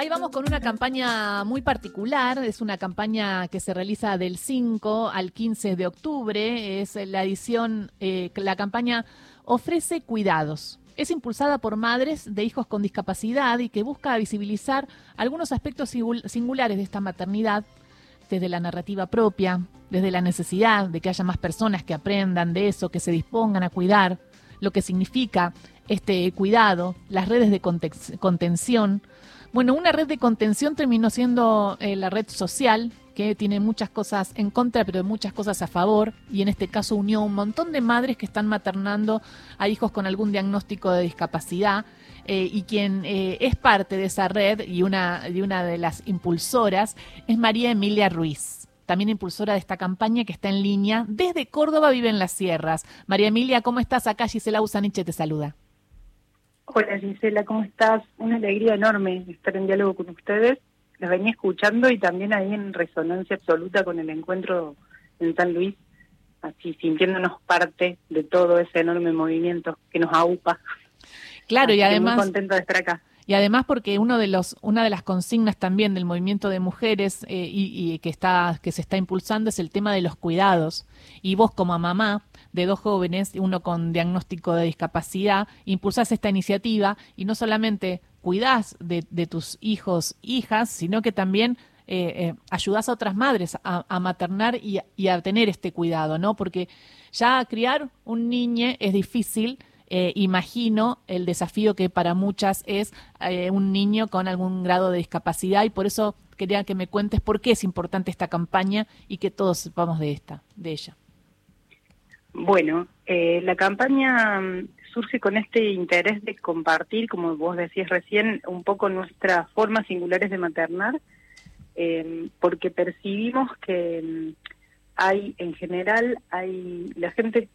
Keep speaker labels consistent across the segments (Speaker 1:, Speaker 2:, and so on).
Speaker 1: Ahí vamos con una campaña muy particular, es una campaña que se realiza del 5 al 15 de octubre, es la edición, eh, la campaña ofrece cuidados. Es impulsada por madres de hijos con discapacidad y que busca visibilizar algunos aspectos singulares de esta maternidad desde la narrativa propia, desde la necesidad de que haya más personas que aprendan de eso, que se dispongan a cuidar, lo que significa este cuidado, las redes de contención. Bueno, una red de contención terminó siendo eh, la red social, que tiene muchas cosas en contra, pero muchas cosas a favor, y en este caso unió un montón de madres que están maternando a hijos con algún diagnóstico de discapacidad, eh, y quien eh, es parte de esa red y una, de una de las impulsoras es María Emilia Ruiz también impulsora de esta campaña que está en línea. Desde Córdoba vive en las sierras. María Emilia, ¿cómo estás? Acá Gisela Usaniche te saluda.
Speaker 2: Hola Gisela, ¿cómo estás? Una alegría enorme estar en diálogo con ustedes. Los venía escuchando y también ahí en resonancia absoluta con el encuentro en San Luis, así sintiéndonos parte de todo ese enorme movimiento que nos aupa.
Speaker 1: Claro, y además...
Speaker 2: Muy contenta de estar acá.
Speaker 1: Y además porque uno de los, una de las consignas también del movimiento de mujeres eh, y, que, está, que se está impulsando es el tema de los cuidados. Y vos como mamá de dos jóvenes, uno con diagnóstico de discapacidad, impulsás esta iniciativa y no solamente cuidás de, tus hijos, hijas, sino que también eh, eh, a otras madres a, maternar y, y, a tener este cuidado, ¿no? Porque ya criar un niño es difícil, eh, imagino el desafío que para muchas es eh, un niño con algún grado de discapacidad y por eso quería que me cuentes por qué es importante esta campaña y que todos sepamos de esta, de ella.
Speaker 2: Bueno, eh, la campaña mm, surge con este interés de compartir, como vos decías recién, un poco nuestras formas singulares de maternar, porque percibimos que mm, hay, en general, hay la gente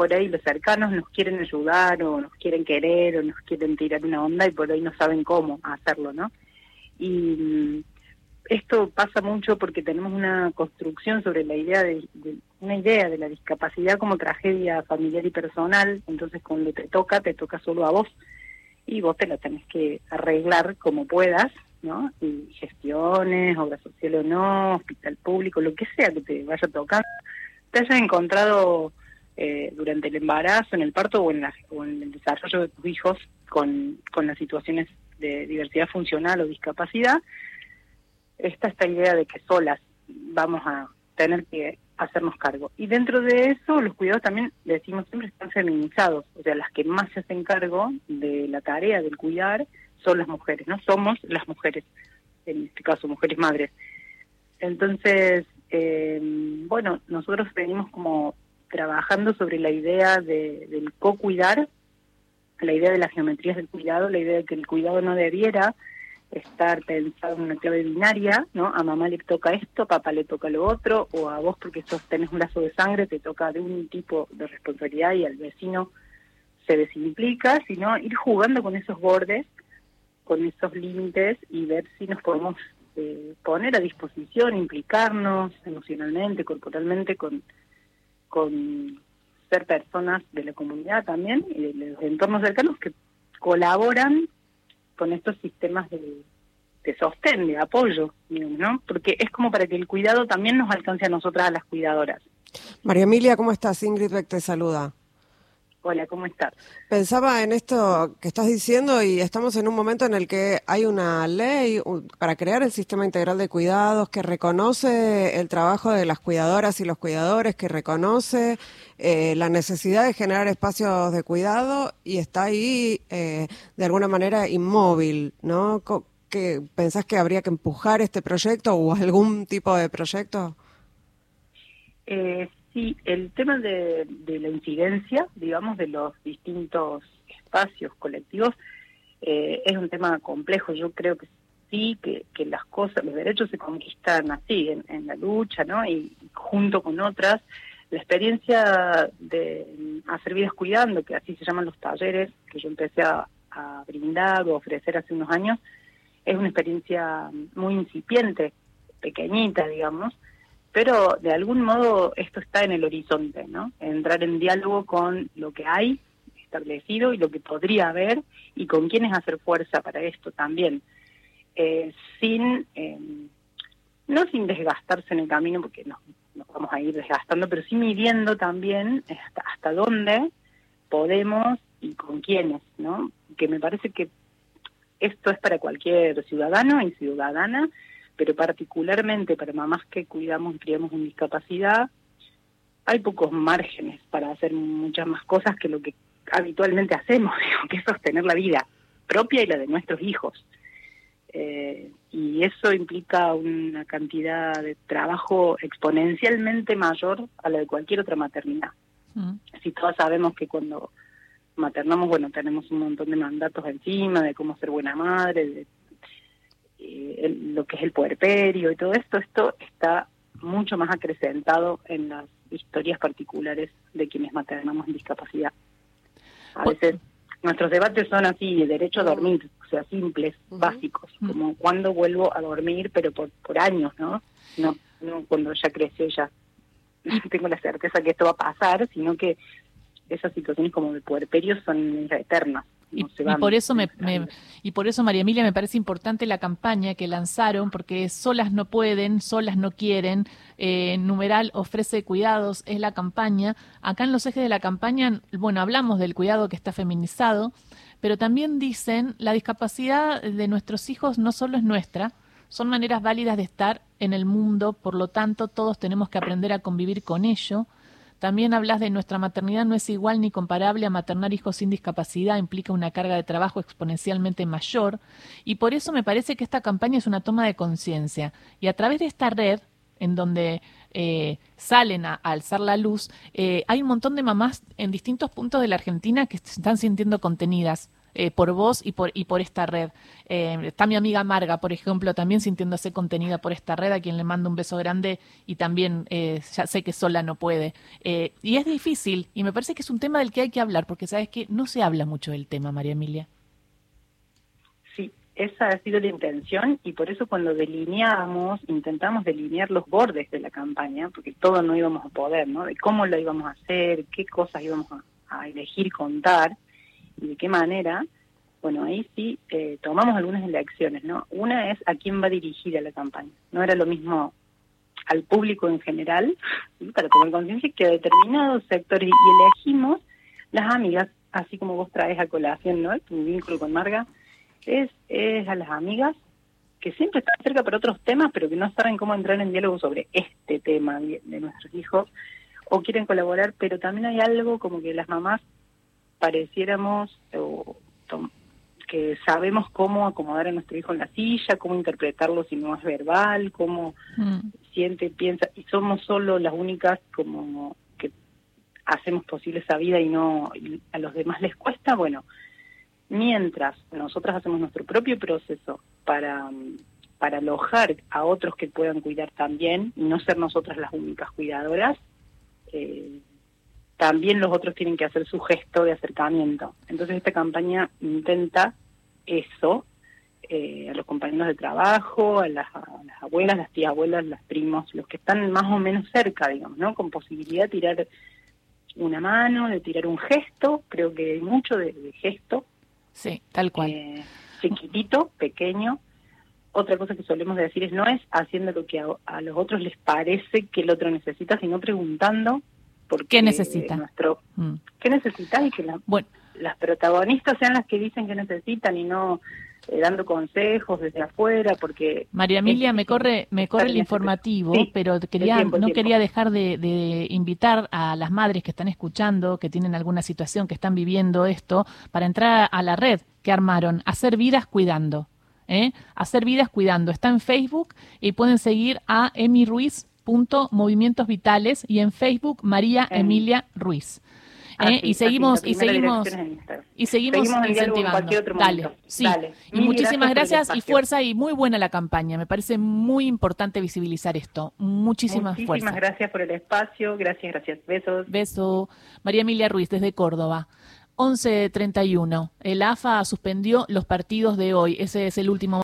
Speaker 2: por ahí los cercanos nos quieren ayudar o nos quieren querer o nos quieren tirar una onda y por ahí no saben cómo hacerlo, ¿no? Y mm, esto pasa mucho porque tenemos una construcción sobre la idea de, una idea de la discapacidad como tragedia familiar y personal, entonces cuando te toca, te toca solo a vos. Y vos te la tenés que arreglar como puedas, ¿no? Y gestiones, obra social o no, hospital público, lo que sea que te vaya tocar, te hayas encontrado eh, durante el embarazo, en el parto o en, el desarrollo de tus hijos con, las situaciones de diversidad funcional o discapacidad, está esta idea de que solas vamos a tener que hacernos cargo. Y dentro de eso, los cuidados también, decimos siempre, están feminizados. O sea, las que más se hacen cargo de la tarea del cuidar son las mujeres, ¿no? Somos las mujeres, en este caso, mujeres madres. Entonces, eh, bueno, nosotros venimos como trabajando sobre la idea de, del co-cuidar, la idea de las geometrías del cuidado, la idea de que el cuidado no debiera estar pensado en una clave binaria, ¿no? A mamá le toca esto, a papá le toca lo otro, o a vos porque sos, tenés un lazo de sangre te toca de un tipo de responsabilidad y al vecino se desimplica, sino ir jugando con esos bordes, con esos límites y ver si nos podemos eh, poner a disposición, implicarnos emocionalmente, corporalmente con con ser personas de la comunidad también y de los entornos cercanos que colaboran con estos sistemas de, sostén, de apoyo, ¿no? Porque es como para que el cuidado también nos alcance a nosotras, a las cuidadoras.
Speaker 3: María Emilia, ¿cómo estás? Ingrid Beck te saluda.
Speaker 2: Hola, ¿cómo estás?
Speaker 3: Pensaba en esto que estás diciendo y estamos en un momento en el que hay una ley para crear el sistema integral de cuidados que reconoce el trabajo de las cuidadoras y los cuidadores, que reconoce eh, la necesidad de generar espacios de cuidado y está ahí eh, de alguna manera inmóvil, ¿no? ¿Qué, ¿Pensás que habría que empujar este proyecto o algún tipo de proyecto?
Speaker 2: Eh, Sí, el tema de, la incidencia, digamos, de los distintos espacios colectivos eh, es un tema complejo. Yo creo que sí, que, que las cosas, los derechos se conquistan así, en, la lucha, ¿no? Y, junto con otras, la experiencia de hacer vidas cuidando, que así se llaman los talleres que yo empecé a brindar o ofrecer hace unos años, es una experiencia muy incipiente, pequeñita, digamos, pero de algún modo esto está en el horizonte, ¿no? Entrar en diálogo con lo que hay establecido y lo que podría haber y con quiénes hacer fuerza para esto también. eh, sin, eh, no sin desgastarse en el camino, porque nos, nos, vamos a ir desgastando, pero sí midiendo también hasta, hasta dónde podemos y con quiénes, ¿no? Que me parece que esto es para cualquier ciudadano y ciudadana, pero particularmente para mamás que cuidamos y criamos en discapacidad, hay pocos márgenes para hacer muchas más cosas que lo que habitualmente hacemos, digo, que es sostener la vida propia y la de nuestros hijos. Eh, y eso implica una cantidad de trabajo exponencialmente mayor a la de cualquier otra maternidad. Mm. Si todos sabemos que cuando maternamos, bueno, tenemos un montón de mandatos encima de cómo ser buena madre, de eh, lo que es el puerperio y todo esto, esto está mucho más acrecentado en las historias particulares de quienes maternamos en discapacidad. A veces nuestros debates son así, de derecho a dormir, o sea, simples, básicos, como cuándo vuelvo a dormir, pero por, por años, ¿no? ¿no? No cuando ya creció ya tengo la certeza que esto va a pasar, sino que esas situaciones como de puerperio son eternas.
Speaker 1: Y, por eso me, y por eso María Emilia me parece importante la campaña que lanzaron porque solas no pueden solas no quieren eh, numeral ofrece cuidados es la campaña. Acá en los ejes de la campaña bueno hablamos del cuidado que está feminizado pero también dicen la discapacidad de nuestros hijos no solo es nuestra son maneras válidas de estar en el mundo por lo tanto todos tenemos que aprender a convivir con ello también hablas de nuestra maternidad no es igual ni comparable a maternar hijos sin discapacidad, implica una carga de trabajo exponencialmente mayor y por eso me parece que esta campaña es una toma de conciencia. Y a través de esta red en donde eh, salen a, alzar la luz, eh, hay un montón de mamás en distintos puntos de la Argentina que se están sintiendo contenidas eh, por vos y por, y por esta red. Eh, está mi amiga Marga, por ejemplo, también sintiéndose contenida por esta red, a quien le mando un beso grande y también eh, ya sé que sola no puede. y es difícil y me parece que es un tema del que hay que hablar, porque sabes que no se habla mucho del tema, María Emilia.
Speaker 2: Sí, esa ha sido la intención y por eso cuando delineamos, intentamos delinear los bordes de la campaña, porque todo no íbamos a poder, ¿no? De cómo lo íbamos a hacer, qué cosas íbamos a elegir contar y de qué manera, bueno, ahí sí eh, tomamos algunas elecciones, ¿no? Una es a quién va dirigida la campaña. No era lo mismo al público en general, para tomar conciencia, que a determinados sectores. Y elegimos las amigas, así como vos traes a colación, ¿no? Tu vínculo con Marga, es, es a las amigas que siempre están cerca por otros temas, pero que no saben cómo entrar en diálogo sobre este tema de nuestros hijos, o quieren colaborar, pero también hay algo como que las mamás pareciéramos que sabemos cómo acomodar a nuestro hijo en la silla, cómo interpretarlo si no es verbal, cómo mm. siente, piensa, y somos solo las únicas como que hacemos posible esa vida y no a los demás les cuesta, bueno, mientras nosotras hacemos nuestro propio proceso para para alojar a otros que puedan cuidar también y no ser nosotras las únicas cuidadoras, eh, también los otros tienen que hacer su gesto de acercamiento. Entonces esta campaña intenta eso, eh, a los compañeros de trabajo, a las, abuelas, las tías abuelas, las primos, los que están más o menos cerca, digamos, ¿no? Con posibilidad de tirar una mano, de tirar un gesto, creo que hay mucho de, gesto.
Speaker 1: Sí, tal cual.
Speaker 2: Eh, chiquitito, pequeño. Otra cosa que solemos decir es no es haciendo lo que a, a los otros les parece que el otro necesita, sino preguntando
Speaker 1: ¿Qué necesita?
Speaker 2: Nuestro, mm. ¿Qué necesita? Y que bueno. las protagonistas sean las que dicen que necesitan y no eh, dando consejos desde afuera, porque...
Speaker 1: María Emilia, me corre, me corre el informativo, pero quería, no quería dejar de, invitar a las madres que están escuchando, que tienen alguna situación, que están viviendo esto, para entrar a la red que armaron, Hacer Vidas Cuidando. ¿eh? Hacer Vidas Cuidando. Está en Facebook y pueden seguir a Emi Ruiz Vitales y en Facebook María Emilia Ruiz. ¿eh? y seguimos y seguimos y seguimos, incentivando. Dale, sí. Y muchísimas gracias, y fuerza y muy buena la campaña. Me parece muy importante visibilizar esto. Muchísimas
Speaker 2: fuerzas.
Speaker 1: Muchísimas
Speaker 2: gracias por el espacio. Gracias, gracias. Besos.
Speaker 1: Beso. María Emilia Ruiz desde Córdoba. 11.31. El AFA suspendió los partidos de hoy. Ese es el último